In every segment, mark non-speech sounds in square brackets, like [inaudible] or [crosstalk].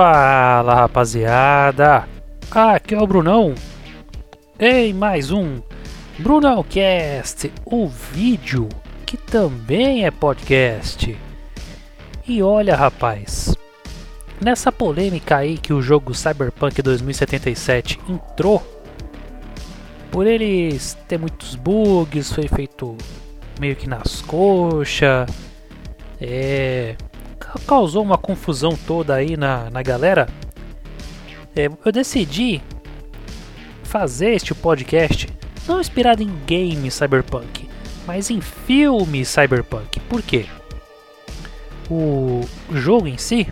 Fala rapaziada, aqui é o Brunão. Em mais um Brunão Cast, o vídeo que também é podcast. E olha rapaz, nessa polêmica aí que o jogo Cyberpunk 2077 entrou, por eles ter muitos bugs, foi feito meio que nas coxas, é, causou uma confusão toda aí na, na galera. É, eu decidi fazer este podcast não inspirado em games cyberpunk, mas em filmes cyberpunk. Por quê? O jogo em si,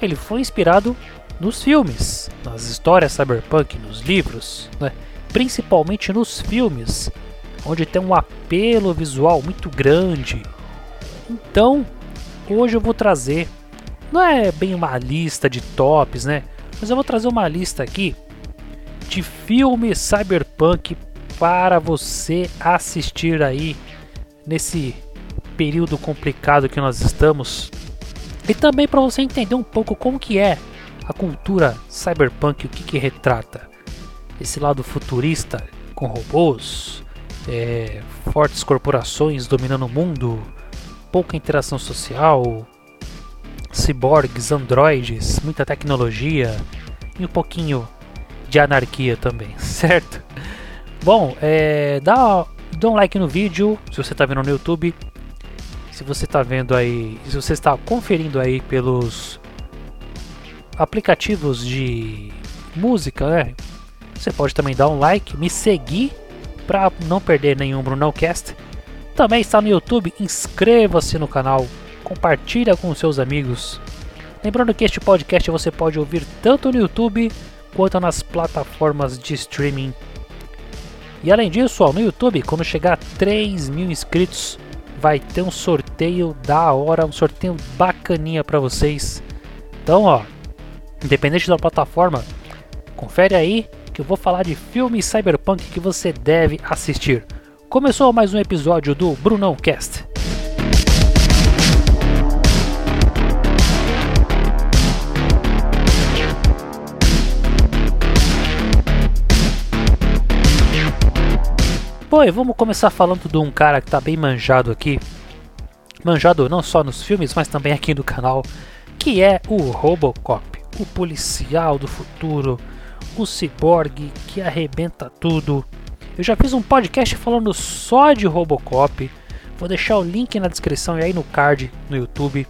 ele foi inspirado nos filmes, nas histórias cyberpunk, nos livros, né? principalmente nos filmes, onde tem um apelo visual muito grande. Então, hoje eu vou trazer, não é bem uma lista de tops, né? Mas eu vou trazer uma lista aqui de filmes cyberpunk para você assistir aí nesse período complicado que nós estamos. E também para você entender um pouco como que é a cultura cyberpunk, o que, que retrata. Esse lado futurista com robôs, é, fortes corporações dominando o mundo, pouca interação social, ciborgues, androides, muita tecnologia e um pouquinho de anarquia também, [laughs] certo? Bom, é, dá, dá um like no vídeo se você está vendo no YouTube. Se você está vendo aí, se você está conferindo aí pelos aplicativos de música, né? Você pode também dar um like, me seguir para não perder nenhum Brunãocast. Também está no YouTube, inscreva-se no canal, compartilha com seus amigos. Lembrando que este podcast você pode ouvir tanto no YouTube quanto nas plataformas de streaming. E além disso, ó, no YouTube, quando chegar a 3 mil inscritos, vai ter um sorteio da hora, um sorteio bacaninha para vocês. Então, ó, independente da plataforma, confere aí que eu vou falar de filmes cyberpunk que você deve assistir. Começou mais um episódio do Brunão Cast. Bom, vamos começar falando de um cara que tá bem manjado aqui. Manjado não só nos filmes, mas também aqui no canal, que é o Robocop, o policial do futuro o ciborgue que arrebenta tudo. Eu já fiz um podcast falando só de Robocop. Vou deixar o link na descrição e aí no card no YouTube.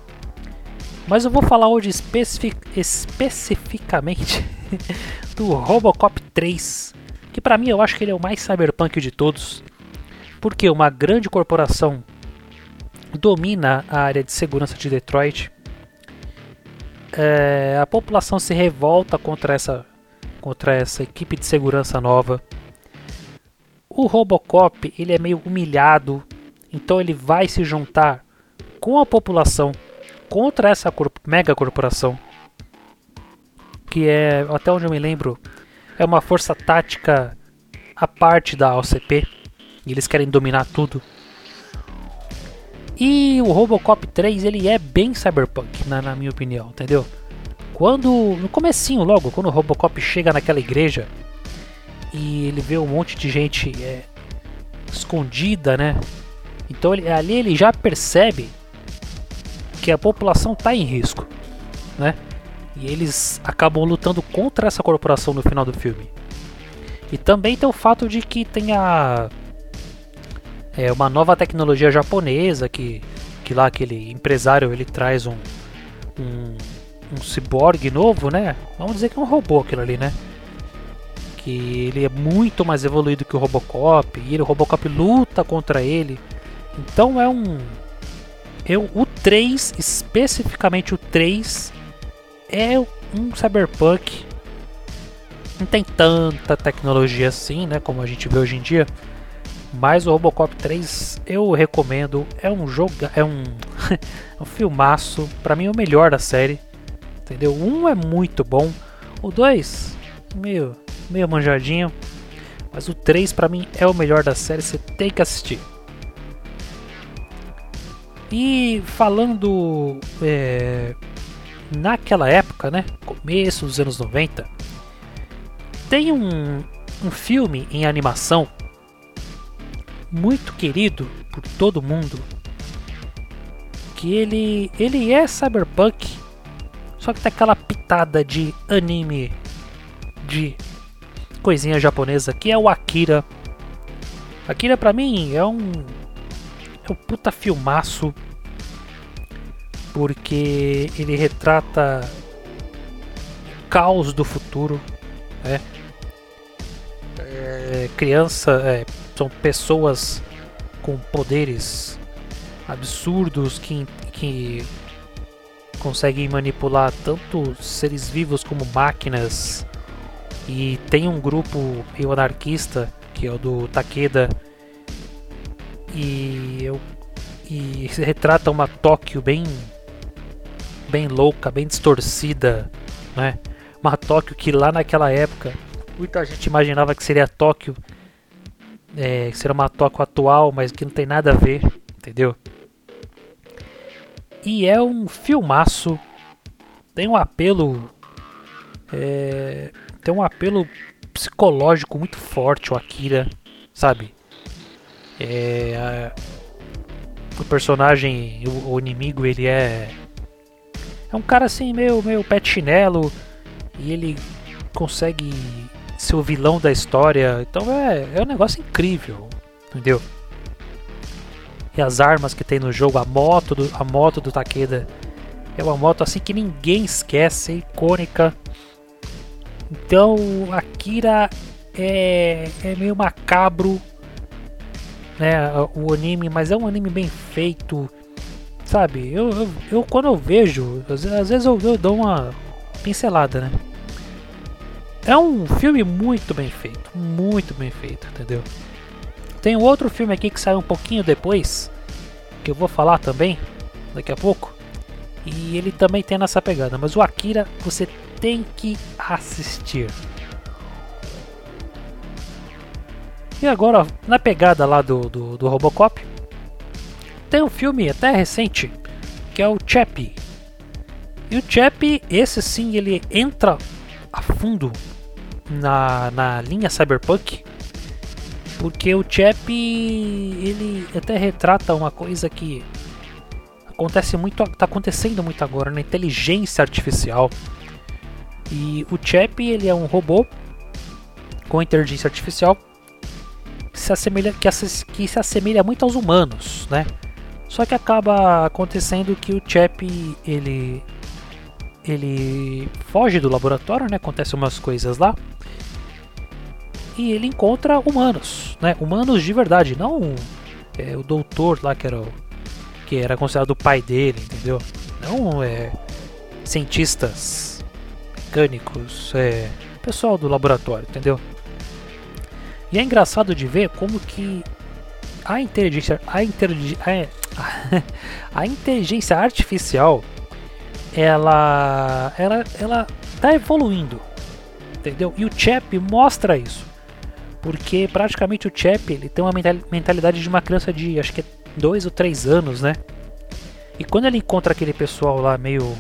Mas eu vou falar hoje especific especificamente [laughs] do Robocop 3, que para mim eu acho que ele é o mais cyberpunk de todos, porque uma grande corporação domina a área de segurança de Detroit. É, a população se revolta contra essa contra essa equipe de segurança nova. O Robocop ele é meio humilhado, então ele vai se juntar com a população contra essa mega corporação, que é, até onde eu me lembro, é uma força tática a parte da OCP. E eles querem dominar tudo. E o Robocop 3 ele é bem cyberpunk, na, na minha opinião, entendeu? Quando. No comecinho logo, quando o Robocop chega naquela igreja e ele vê um monte de gente é, escondida, né? Então ele, ali ele já percebe que a população está em risco, né? E eles acabam lutando contra essa corporação no final do filme. E também tem o fato de que tem a é, uma nova tecnologia japonesa que, que lá aquele empresário ele traz um, um um novo, né? Vamos dizer que é um robô aquilo ali, né? Que ele é muito mais evoluído que o Robocop e ele, o Robocop luta contra ele. Então é um. Eu, o 3, especificamente o 3, é um cyberpunk. Não tem tanta tecnologia assim, né? Como a gente vê hoje em dia. Mas o Robocop 3 eu recomendo. É um jogo. É um, [laughs] um filmaço. Pra mim é o melhor da série entendeu? Um é muito bom, o dois meio, meio manjadinho, mas o 3 para mim é o melhor da série, você tem que assistir. E falando é, naquela época, né, começo dos anos 90, tem um, um filme em animação muito querido por todo mundo, que ele ele é cyberpunk, só que tem aquela pitada de anime de coisinha japonesa, que é o Akira. Akira pra mim é um é um puta filmaço porque ele retrata o caos do futuro, né? É, criança, é, são pessoas com poderes absurdos que, que conseguem manipular tanto seres vivos como máquinas. E tem um grupo meio anarquista, que é o do Takeda, e, eu, e retrata uma Tóquio bem bem louca, bem distorcida, né? Uma Tóquio que lá naquela época muita gente imaginava que seria Tóquio, é, que seria uma Tóquio atual, mas que não tem nada a ver, entendeu? E é um filmaço, tem um apelo, é, tem um apelo psicológico muito forte o Akira, sabe? É, a, o personagem, o, o inimigo, ele é é um cara assim, meio, meio pé chinelo. E ele consegue ser o vilão da história. Então é, é um negócio incrível. Entendeu? E as armas que tem no jogo, a moto do, a moto do Takeda. É uma moto assim que ninguém esquece, é icônica. Então, Akira é, é meio macabro, né, o anime, mas é um anime bem feito. Sabe, eu, eu, eu quando eu vejo, às, às vezes eu, eu dou uma pincelada, né? É um filme muito bem feito, muito bem feito, entendeu? Tem outro filme aqui que saiu um pouquinho depois, que eu vou falar também daqui a pouco. E ele também tem nessa pegada, mas o Akira você tem que assistir. E agora, na pegada lá do, do, do Robocop, tem um filme até recente que é o Chappie. E o Chappie, esse sim, ele entra a fundo na, na linha cyberpunk. Porque o Chappie, ele até retrata uma coisa que acontece muito, tá acontecendo muito agora na inteligência artificial. E o Chappie, ele é um robô com inteligência artificial que se assemelha, que, que se assemelha muito aos humanos, né? Só que acaba acontecendo que o Chap ele ele foge do laboratório, né? Acontecem umas coisas lá. E ele encontra humanos, né? Humanos de verdade, não é, o doutor lá que era o, que era considerado o pai dele, entendeu? Não é cientistas mecânicos, é pessoal do laboratório, entendeu? E é engraçado de ver como que a inteligência, a, intelig, a, [laughs] a inteligência artificial, ela, ela, ela tá evoluindo, entendeu? E o Chap mostra isso, porque praticamente o Chap ele tem uma mentalidade de uma criança de acho que é dois ou três anos, né? E quando ele encontra aquele pessoal lá meio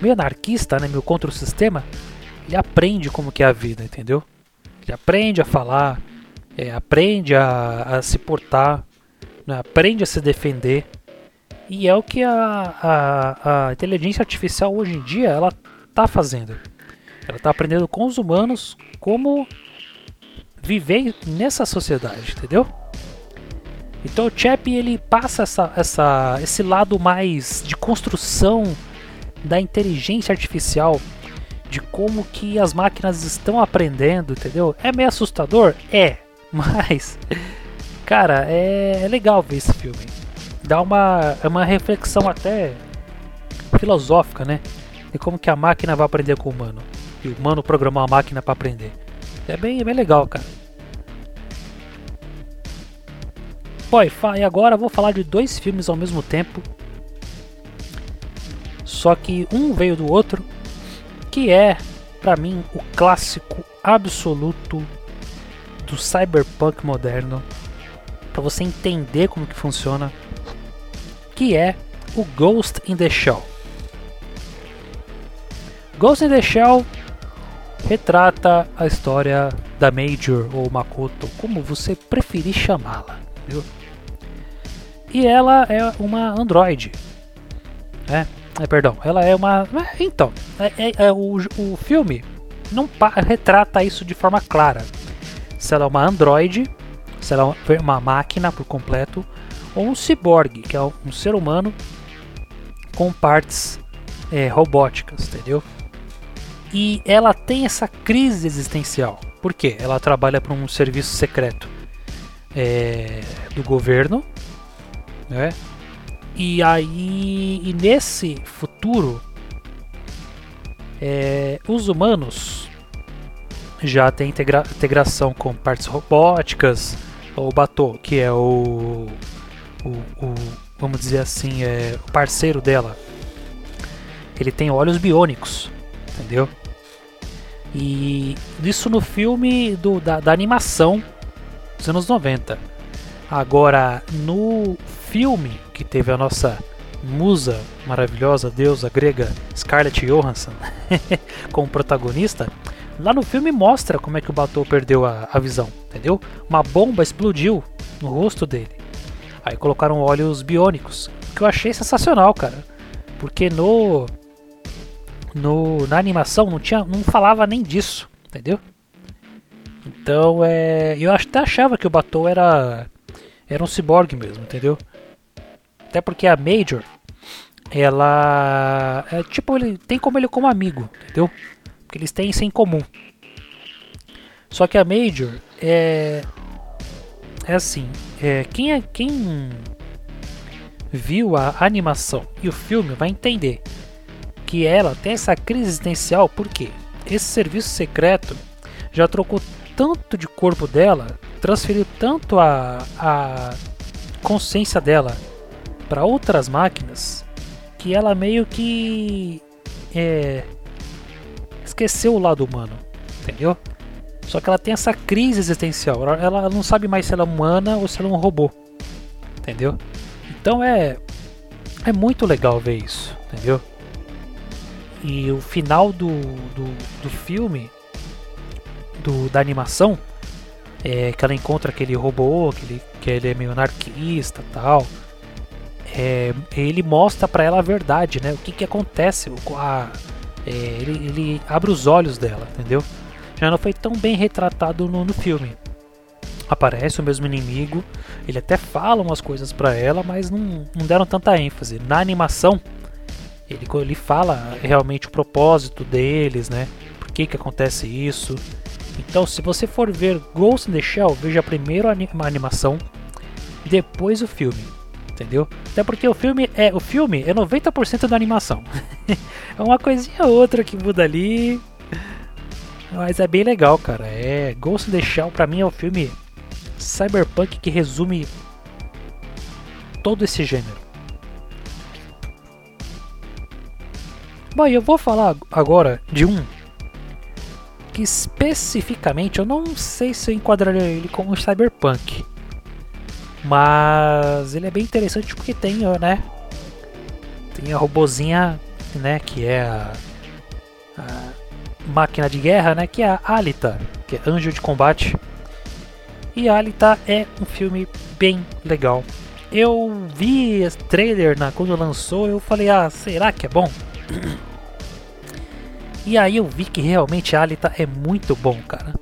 meio anarquista, né, meio contra o sistema, ele aprende como que é a vida, entendeu? Ele aprende a falar, é, aprende a, a, se portar, né? aprende a se defender. E é o que a, a, a inteligência artificial hoje em dia ela está fazendo. Ela está aprendendo com os humanos como viver nessa sociedade, entendeu? Então o Chap ele passa essa, essa, esse lado mais de construção da inteligência artificial, de como que as máquinas estão aprendendo, entendeu? É meio assustador? É, [laughs] mas, cara, é, é legal ver esse filme. Dá uma, é uma reflexão até filosófica, né? De como que a máquina vai aprender com o humano. E o humano programar a máquina para aprender. É bem, é bem legal, cara. Bom, e agora eu vou falar de dois filmes ao mesmo tempo. Só que um veio do outro, que é, para mim, o clássico absoluto do cyberpunk moderno para você entender como que funciona, que é o Ghost in the Shell. Ghost in the Shell retrata a história da Major ou Makoto, como você preferir chamá-la, viu? E ela é uma androide, né? É, perdão, ela é uma. É, então, é, é, é o, o filme não retrata isso de forma clara. Se ela é uma androide, se ela é uma máquina por completo, ou um ciborgue, que é um ser humano com partes é, robóticas, entendeu? E ela tem essa crise existencial. Por quê? Ela trabalha para um serviço secreto é, do governo, né? E aí, e nesse futuro, é, os humanos já têm integra integração com partes robóticas, o Batou, que é o, o, o, vamos dizer assim, é o parceiro dela. Ele tem olhos biônicos, entendeu? E isso no filme do, da, da animação dos anos 90. Agora, no filme que teve a nossa musa maravilhosa, deusa grega Scarlett Johansson [laughs] como protagonista, lá no filme mostra como é que o Batou perdeu a, a visão, entendeu? Uma bomba explodiu no rosto dele. Aí colocaram olhos biônicos, que eu achei sensacional, cara. Porque no no na animação não tinha não falava nem disso, entendeu? Então, é, eu até achava que o Batou era era um ciborgue mesmo, entendeu? Até porque a Major, ela é tipo ele tem como ele como amigo, entendeu? Porque eles têm isso em comum. Só que a Major é é assim, é, quem é quem viu a animação e o filme vai entender que ela tem essa crise existencial porque esse serviço secreto já trocou tanto de corpo dela, transferiu tanto a, a consciência dela para outras máquinas que ela meio que é, esqueceu o lado humano, entendeu? Só que ela tem essa crise existencial. Ela, não sabe mais se ela é humana ou se ela é um robô, entendeu? Então é é muito legal ver isso, entendeu? E o final do, do, do filme, do, da animação, é que ela encontra aquele robô, que ele, que ele é meio anarquista tal é, ele mostra para ela a verdade, né? O que, que acontece. A, é, ele, ele, abre os olhos dela, entendeu? Já não foi tão bem retratado no, no filme. Aparece o mesmo inimigo, ele até fala umas coisas para ela, mas não, não deram tanta ênfase. Na animação, ele, ele fala realmente o propósito deles, né? Por que, que acontece isso. Então, se você for ver Ghost in the Shell, veja primeiro a animação, depois o filme entendeu? Até porque o filme é o filme é 90% da animação. [laughs] é uma coisinha ou outra que muda ali. Mas é bem legal, cara. É Ghost in the Shell para mim é o filme cyberpunk que resume todo esse gênero. Bom, eu vou falar agora de um que especificamente eu não sei se eu enquadraria ele como cyberpunk. Mas ele é bem interessante porque tem, né? Tem a robozinha, né? Que é a, a máquina de guerra, né? Que é a Alita, que é anjo de combate. E Alita é um filme bem legal. Eu vi esse trailer na, quando lançou, eu falei, ah, será que é bom? [coughs] E aí eu vi que realmente Alita é muito bom, cara.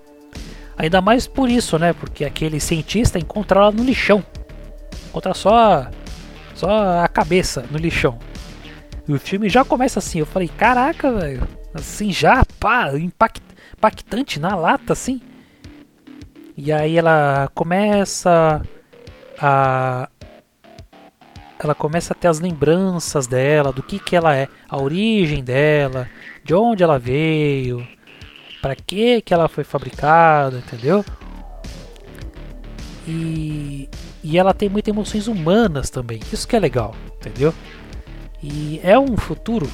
Ainda mais por isso, né? Porque aquele cientista encontra ela no lixão. Encontra só, só a cabeça no lixão. E o filme já começa assim. Eu falei, caraca, velho. Assim já, pá, impact, impactante na lata, assim. E aí ela começa a. Ela começa a ter as lembranças dela, do que, que ela é, a origem dela, de onde ela veio, para que que ela foi fabricada, entendeu? E, e ela tem muitas emoções humanas também, isso que é legal, entendeu? E é um futuro,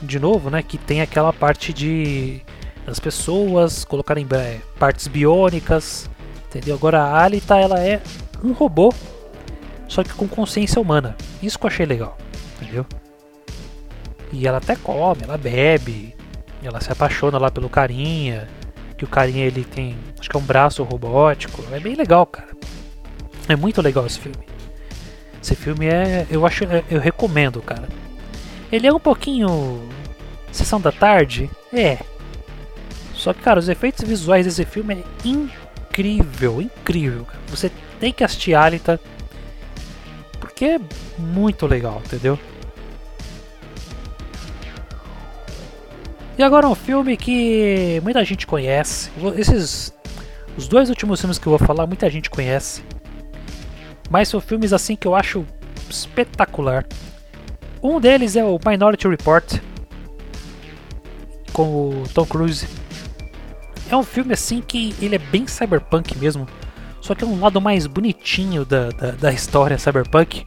de novo, né, que tem aquela parte de as pessoas colocarem é, partes biônicas, entendeu? Agora a Alita ela é um robô, só que com consciência humana. Isso que eu achei legal, entendeu? E ela até come, ela bebe, ela se apaixona lá pelo carinha, que o carinha ele tem, acho que é um braço robótico. É bem legal, cara. É muito legal esse filme. Esse filme é, eu acho, é, eu recomendo, cara. Ele é um pouquinho sessão da tarde, é. Só que, cara, os efeitos visuais desse filme é incrível, incrível. Você tem que assistir Alita porque é muito legal, entendeu? E agora um filme que muita gente conhece. Esses os dois últimos filmes que eu vou falar, muita gente conhece. Mas são filmes assim que eu acho espetacular. Um deles é o Minority Report com o Tom Cruise. É um filme assim que ele é bem cyberpunk mesmo. Só que é um lado mais bonitinho da, da, da história cyberpunk.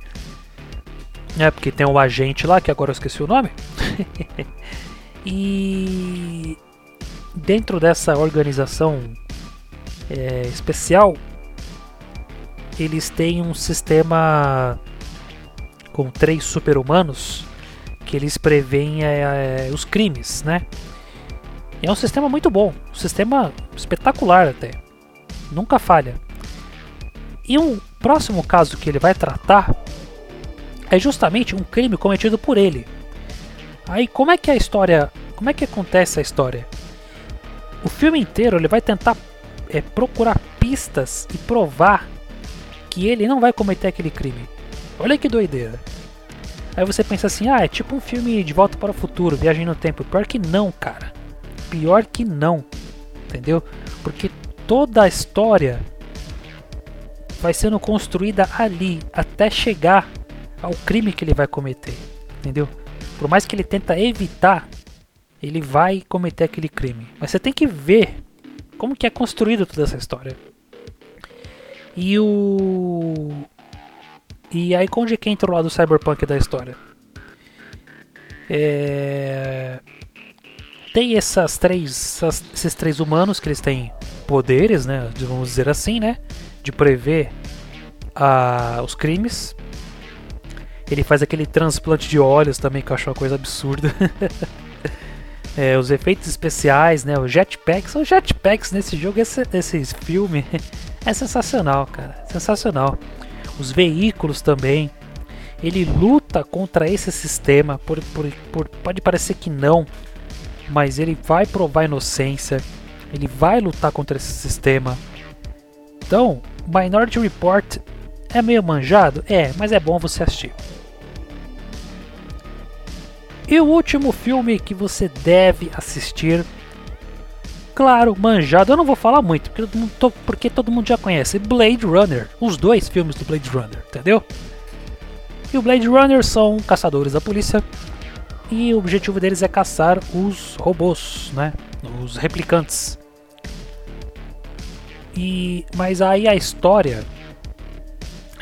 É, porque tem um agente lá, que agora eu esqueci o nome. [laughs] e dentro dessa organização é, especial, eles têm um sistema com três super-humanos que eles preveem é, é, os crimes, né? É um sistema muito bom, um sistema espetacular até, nunca falha. E um próximo caso que ele vai tratar é justamente um crime cometido por ele. Aí como é que é a história, como é que acontece a história? O filme inteiro ele vai tentar é, procurar pistas e provar que ele não vai cometer aquele crime. Olha que doideira. Aí você pensa assim, ah, é tipo um filme de volta para o futuro, viagem no tempo. Pior que não, cara. Pior que não. Entendeu? Porque toda a história vai sendo construída ali até chegar ao crime que ele vai cometer. Entendeu? Por mais que ele tenta evitar, ele vai cometer aquele crime. Mas você tem que ver como que é construído toda essa história. E o e aí onde que entra o lado cyberpunk da história? É... Tem essas três, essas, esses três humanos que eles têm poderes, né? Vamos dizer assim, né? De prever a, os crimes. Ele faz aquele transplante de olhos também, que eu acho uma coisa absurda. [laughs] é, os efeitos especiais, né? Os jetpacks. Os jetpacks nesse jogo, esse, esse filme, [laughs] é sensacional, cara. Sensacional os veículos também. Ele luta contra esse sistema, por, por, por, pode parecer que não, mas ele vai provar inocência, ele vai lutar contra esse sistema. Então, Minority Report é meio manjado? É, mas é bom você assistir. E o último filme que você deve assistir claro, manjado. Eu não vou falar muito, porque, porque todo mundo já conhece. Blade Runner, os dois filmes do Blade Runner, entendeu? E o Blade Runner são caçadores da polícia e o objetivo deles é caçar os robôs, né? Os replicantes. E mas aí a história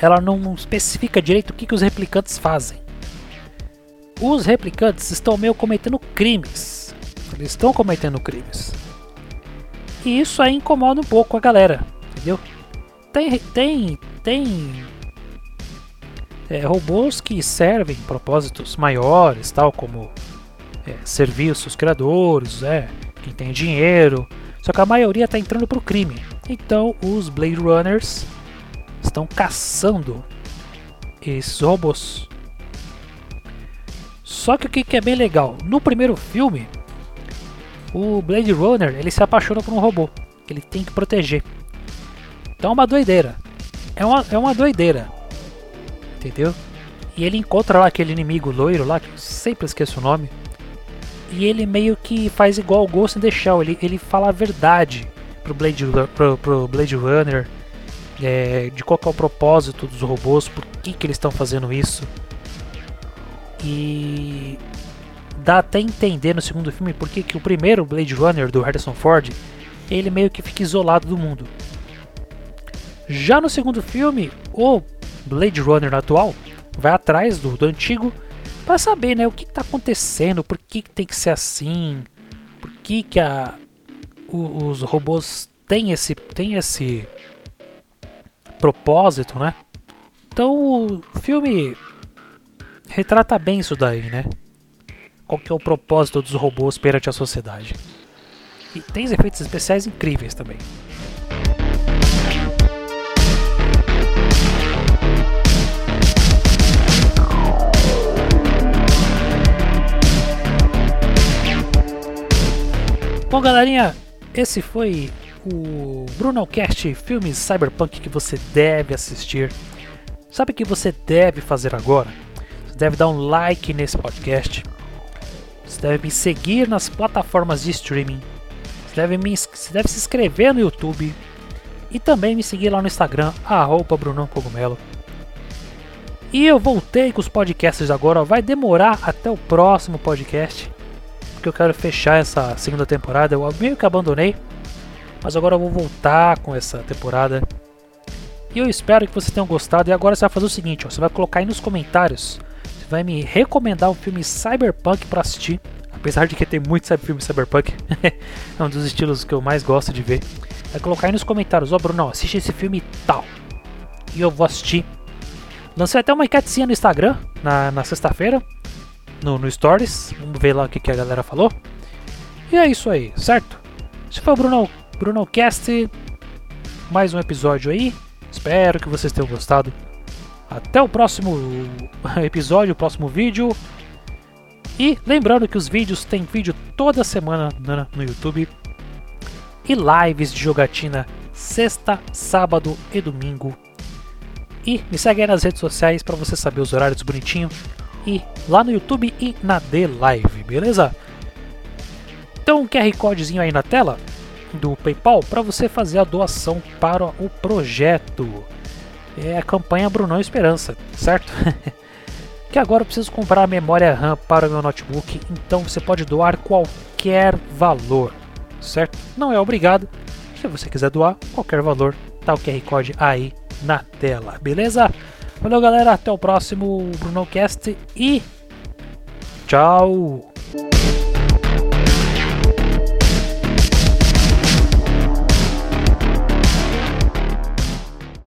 ela não especifica direito o que, que os replicantes fazem. Os replicantes estão meio cometendo crimes. Eles estão cometendo crimes. E isso aí incomoda um pouco a galera, entendeu? Tem, tem, tem é, robôs que servem propósitos maiores, tal como é, servir os seus criadores, é, quem tem dinheiro. Só que a maioria está entrando para o crime. Então os Blade Runners estão caçando esses robôs. Só que o que é bem legal, no primeiro filme o Blade Runner ele se apaixona por um robô que ele tem que proteger. Então é uma doideira. É uma, é uma doideira. Entendeu? E ele encontra lá aquele inimigo loiro lá, que eu sempre esqueço o nome. E ele meio que faz igual o Ghost in the Shell. Ele, ele fala a verdade pro Blade, pro, pro Blade Runner. É, de qual é o propósito dos robôs, por que, que eles estão fazendo isso. E dá até entender no segundo filme porque que o primeiro Blade Runner do Harrison Ford ele meio que fica isolado do mundo. Já no segundo filme, o Blade Runner atual vai atrás do, do antigo para saber né, o que está acontecendo, por que, que, tem que ser assim, por que, que a, o, os robôs têm esse, têm esse propósito, né? Então o filme retrata bem isso daí, né? qual que é o propósito dos robôs perante a sociedade. E tem efeitos especiais incríveis também. Bom, galerinha, esse foi o BrunoCast Filmes Cyberpunk que você deve assistir. Sabe o que você deve fazer agora? Você deve dar um like nesse podcast. Você deve me seguir nas plataformas de streaming. Você deve, me, você deve se inscrever no YouTube. E também me seguir lá no Instagram, arroba Cogumelo. E eu voltei com os podcasts agora. Vai demorar até o próximo podcast porque eu quero fechar essa segunda temporada. Eu meio que abandonei, mas agora eu vou voltar com essa temporada. E eu espero que vocês tenham gostado. E agora você vai fazer o seguinte: ó, você vai colocar aí nos comentários, vai me recomendar um filme cyberpunk para assistir. Apesar de que tem muito filme cyberpunk, [laughs] é um dos estilos que eu mais gosto de ver. Vai colocar aí nos comentários: Ó, oh, Bruno, assiste esse filme tal. E eu vou assistir. Lancei até uma enquetezinha no Instagram na, na sexta-feira no, no Stories. Vamos ver lá o que, que a galera falou. E é isso aí, certo? Esse foi o Bruno, Bruno Cast. Mais um episódio aí. Espero que vocês tenham gostado. Até o próximo episódio, o próximo vídeo. E lembrando que os vídeos tem vídeo toda semana no YouTube. E lives de jogatina sexta, sábado e domingo. E me segue aí nas redes sociais para você saber os horários bonitinho e lá no YouTube e na The Live, beleza? Então, um QR Codezinho aí na tela do PayPal para você fazer a doação para o projeto. É a campanha Brunão Esperança, certo? [laughs] que agora eu preciso comprar a memória RAM para o meu notebook, então você pode doar qualquer valor, certo? Não é obrigado. Se você quiser doar qualquer valor, tá o QR Code aí na tela, beleza? Valeu, galera. Até o próximo BrunoCast e tchau!